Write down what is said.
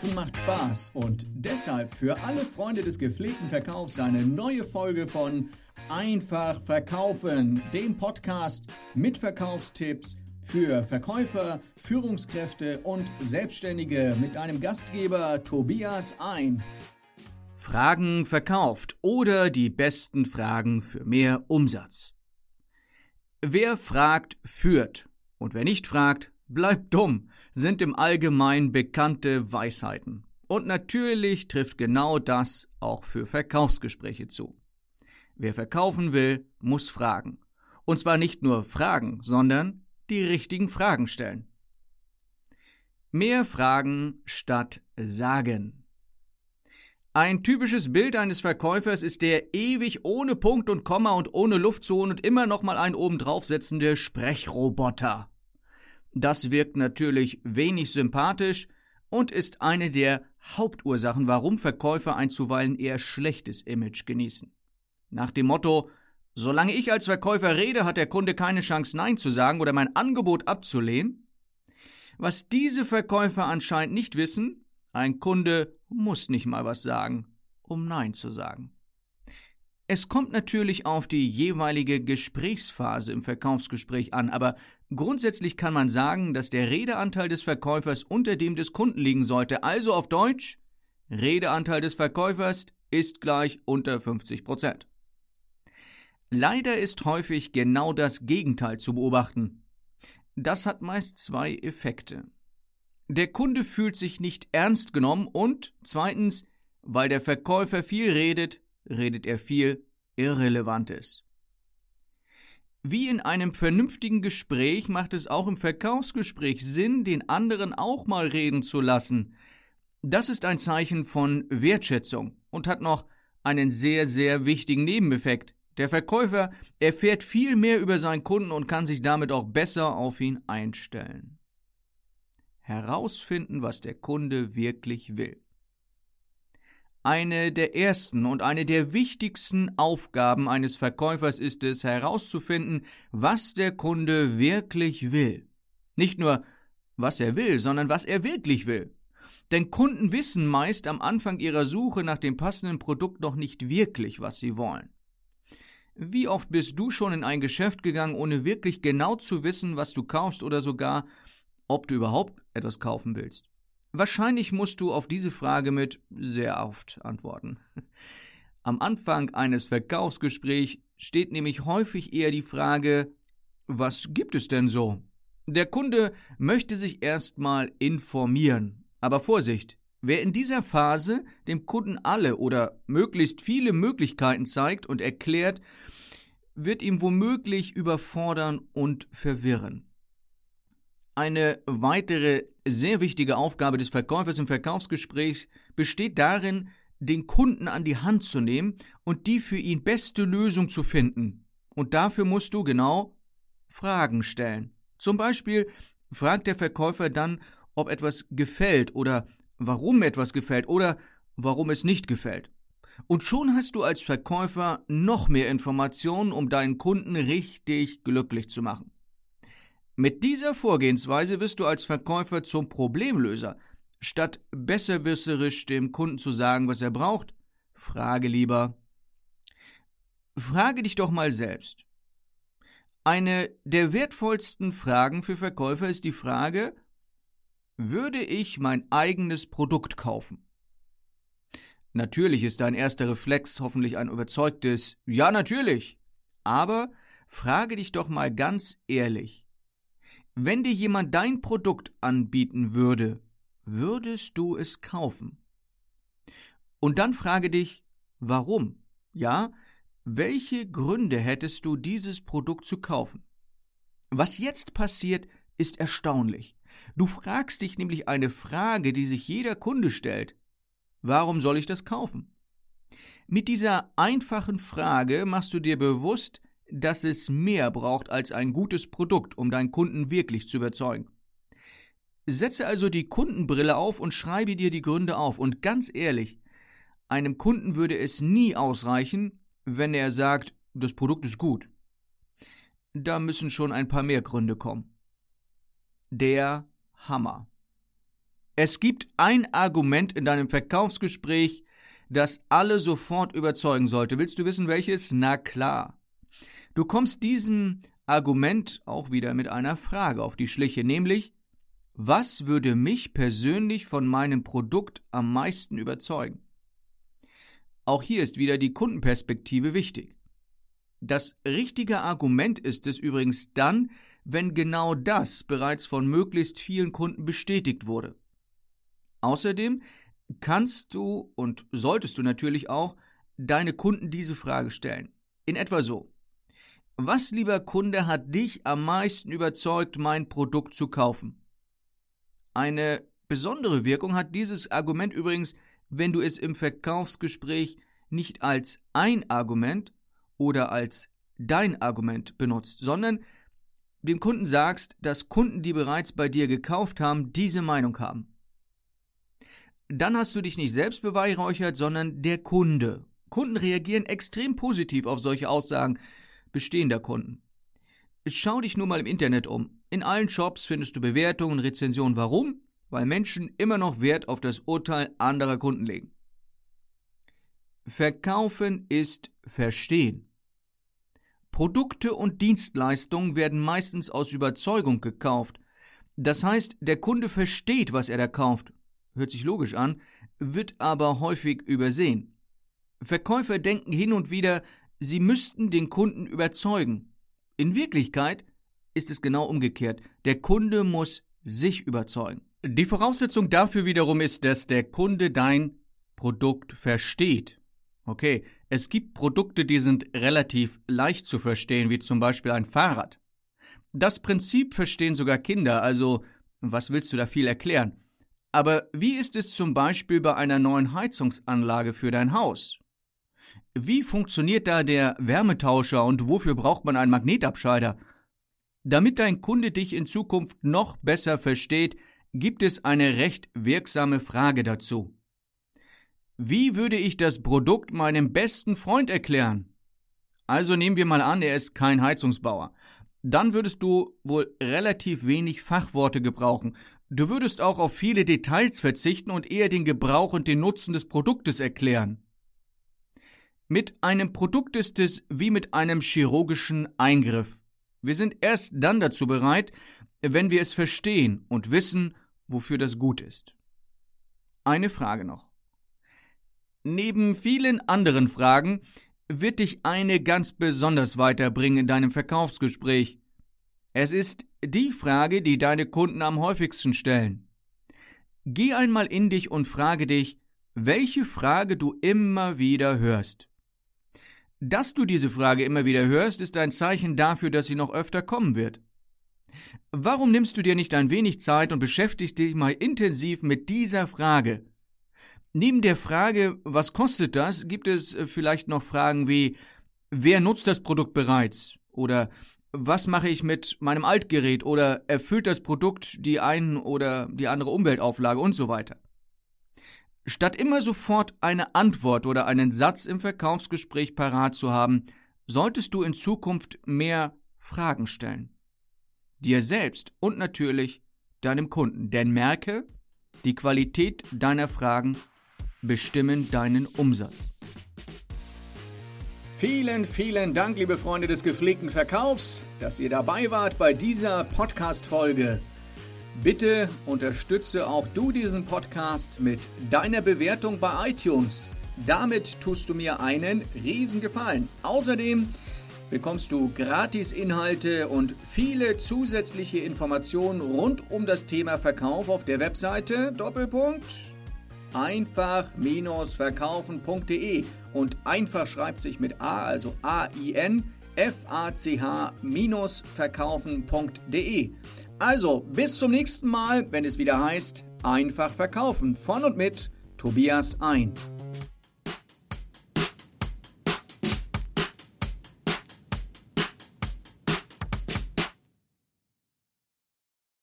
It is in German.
Verkaufen macht Spaß und deshalb für alle Freunde des gepflegten Verkaufs eine neue Folge von Einfach Verkaufen, dem Podcast mit Verkaufstipps für Verkäufer, Führungskräfte und Selbstständige mit einem Gastgeber Tobias Ein. Fragen verkauft oder die besten Fragen für mehr Umsatz. Wer fragt, führt. Und wer nicht fragt, bleibt dumm sind im Allgemeinen bekannte Weisheiten. Und natürlich trifft genau das auch für Verkaufsgespräche zu. Wer verkaufen will, muss fragen. Und zwar nicht nur fragen, sondern die richtigen Fragen stellen. Mehr Fragen statt Sagen. Ein typisches Bild eines Verkäufers ist der ewig ohne Punkt und Komma und ohne Luftzone und immer noch mal einen oben draufsetzende Sprechroboter. Das wirkt natürlich wenig sympathisch und ist eine der Hauptursachen, warum Verkäufer ein zuweilen eher schlechtes Image genießen. Nach dem Motto, solange ich als Verkäufer rede, hat der Kunde keine Chance Nein zu sagen oder mein Angebot abzulehnen. Was diese Verkäufer anscheinend nicht wissen, ein Kunde muss nicht mal was sagen, um Nein zu sagen. Es kommt natürlich auf die jeweilige Gesprächsphase im Verkaufsgespräch an, aber grundsätzlich kann man sagen, dass der Redeanteil des Verkäufers unter dem des Kunden liegen sollte. Also auf Deutsch, Redeanteil des Verkäufers ist gleich unter 50 Prozent. Leider ist häufig genau das Gegenteil zu beobachten. Das hat meist zwei Effekte. Der Kunde fühlt sich nicht ernst genommen und zweitens, weil der Verkäufer viel redet, redet er viel Irrelevantes. Wie in einem vernünftigen Gespräch macht es auch im Verkaufsgespräch Sinn, den anderen auch mal reden zu lassen. Das ist ein Zeichen von Wertschätzung und hat noch einen sehr, sehr wichtigen Nebeneffekt. Der Verkäufer erfährt viel mehr über seinen Kunden und kann sich damit auch besser auf ihn einstellen. Herausfinden, was der Kunde wirklich will. Eine der ersten und eine der wichtigsten Aufgaben eines Verkäufers ist es, herauszufinden, was der Kunde wirklich will. Nicht nur, was er will, sondern was er wirklich will. Denn Kunden wissen meist am Anfang ihrer Suche nach dem passenden Produkt noch nicht wirklich, was sie wollen. Wie oft bist du schon in ein Geschäft gegangen, ohne wirklich genau zu wissen, was du kaufst oder sogar, ob du überhaupt etwas kaufen willst? Wahrscheinlich musst du auf diese Frage mit sehr oft antworten. Am Anfang eines Verkaufsgesprächs steht nämlich häufig eher die Frage, was gibt es denn so? Der Kunde möchte sich erstmal informieren. Aber Vorsicht, wer in dieser Phase dem Kunden alle oder möglichst viele Möglichkeiten zeigt und erklärt, wird ihm womöglich überfordern und verwirren. Eine weitere sehr wichtige Aufgabe des Verkäufers im Verkaufsgespräch besteht darin, den Kunden an die Hand zu nehmen und die für ihn beste Lösung zu finden. Und dafür musst du genau Fragen stellen. Zum Beispiel fragt der Verkäufer dann, ob etwas gefällt oder warum etwas gefällt oder warum es nicht gefällt. Und schon hast du als Verkäufer noch mehr Informationen, um deinen Kunden richtig glücklich zu machen. Mit dieser Vorgehensweise wirst du als Verkäufer zum Problemlöser. Statt besserwisserisch dem Kunden zu sagen, was er braucht, frage lieber. Frage dich doch mal selbst. Eine der wertvollsten Fragen für Verkäufer ist die Frage, würde ich mein eigenes Produkt kaufen? Natürlich ist dein erster Reflex hoffentlich ein überzeugtes Ja, natürlich. Aber frage dich doch mal ganz ehrlich, wenn dir jemand dein Produkt anbieten würde, würdest du es kaufen? Und dann frage dich, warum? Ja, welche Gründe hättest du, dieses Produkt zu kaufen? Was jetzt passiert, ist erstaunlich. Du fragst dich nämlich eine Frage, die sich jeder Kunde stellt. Warum soll ich das kaufen? Mit dieser einfachen Frage machst du dir bewusst, dass es mehr braucht als ein gutes Produkt, um deinen Kunden wirklich zu überzeugen. Setze also die Kundenbrille auf und schreibe dir die Gründe auf. Und ganz ehrlich, einem Kunden würde es nie ausreichen, wenn er sagt, das Produkt ist gut. Da müssen schon ein paar mehr Gründe kommen. Der Hammer. Es gibt ein Argument in deinem Verkaufsgespräch, das alle sofort überzeugen sollte. Willst du wissen, welches? Na klar. Du kommst diesem Argument auch wieder mit einer Frage auf die Schliche, nämlich, was würde mich persönlich von meinem Produkt am meisten überzeugen? Auch hier ist wieder die Kundenperspektive wichtig. Das richtige Argument ist es übrigens dann, wenn genau das bereits von möglichst vielen Kunden bestätigt wurde. Außerdem kannst du und solltest du natürlich auch deine Kunden diese Frage stellen. In etwa so. Was, lieber Kunde, hat dich am meisten überzeugt, mein Produkt zu kaufen? Eine besondere Wirkung hat dieses Argument übrigens, wenn du es im Verkaufsgespräch nicht als ein Argument oder als dein Argument benutzt, sondern dem Kunden sagst, dass Kunden, die bereits bei dir gekauft haben, diese Meinung haben. Dann hast du dich nicht selbst beweihräuchert, sondern der Kunde. Kunden reagieren extrem positiv auf solche Aussagen bestehender Kunden. Schau dich nur mal im Internet um. In allen Shops findest du Bewertungen und Rezensionen. Warum? Weil Menschen immer noch Wert auf das Urteil anderer Kunden legen. Verkaufen ist Verstehen. Produkte und Dienstleistungen werden meistens aus Überzeugung gekauft. Das heißt, der Kunde versteht, was er da kauft. Hört sich logisch an, wird aber häufig übersehen. Verkäufer denken hin und wieder, sie müssten den Kunden überzeugen. In Wirklichkeit ist es genau umgekehrt. Der Kunde muss sich überzeugen. Die Voraussetzung dafür wiederum ist, dass der Kunde dein Produkt versteht. Okay, es gibt Produkte, die sind relativ leicht zu verstehen, wie zum Beispiel ein Fahrrad. Das Prinzip verstehen sogar Kinder, also was willst du da viel erklären? Aber wie ist es zum Beispiel bei einer neuen Heizungsanlage für dein Haus? Wie funktioniert da der Wärmetauscher und wofür braucht man einen Magnetabscheider? Damit dein Kunde dich in Zukunft noch besser versteht, gibt es eine recht wirksame Frage dazu. Wie würde ich das Produkt meinem besten Freund erklären? Also nehmen wir mal an, er ist kein Heizungsbauer. Dann würdest du wohl relativ wenig Fachworte gebrauchen. Du würdest auch auf viele Details verzichten und eher den Gebrauch und den Nutzen des Produktes erklären. Mit einem Produkt ist es wie mit einem chirurgischen Eingriff. Wir sind erst dann dazu bereit, wenn wir es verstehen und wissen, wofür das gut ist. Eine Frage noch. Neben vielen anderen Fragen wird dich eine ganz besonders weiterbringen in deinem Verkaufsgespräch. Es ist die Frage, die deine Kunden am häufigsten stellen. Geh einmal in dich und frage dich, welche Frage du immer wieder hörst. Dass du diese Frage immer wieder hörst, ist ein Zeichen dafür, dass sie noch öfter kommen wird. Warum nimmst du dir nicht ein wenig Zeit und beschäftigst dich mal intensiv mit dieser Frage? Neben der Frage, was kostet das, gibt es äh, vielleicht noch Fragen wie, wer nutzt das Produkt bereits? Oder was mache ich mit meinem Altgerät? Oder erfüllt das Produkt die ein oder die andere Umweltauflage und so weiter? Statt immer sofort eine Antwort oder einen Satz im Verkaufsgespräch parat zu haben, solltest du in Zukunft mehr Fragen stellen. Dir selbst und natürlich deinem Kunden. Denn merke, die Qualität deiner Fragen bestimmen deinen Umsatz. Vielen, vielen Dank, liebe Freunde des gepflegten Verkaufs, dass ihr dabei wart bei dieser Podcast-Folge. Bitte unterstütze auch du diesen Podcast mit deiner Bewertung bei iTunes. Damit tust du mir einen Riesengefallen. Außerdem bekommst du Gratis-Inhalte und viele zusätzliche Informationen rund um das Thema Verkauf auf der Webseite Doppelpunkt einfach-verkaufen.de und einfach schreibt sich mit A, also A-I-N, F-A-C-H-verkaufen.de. Also, bis zum nächsten Mal, wenn es wieder heißt, einfach verkaufen von und mit Tobias ein.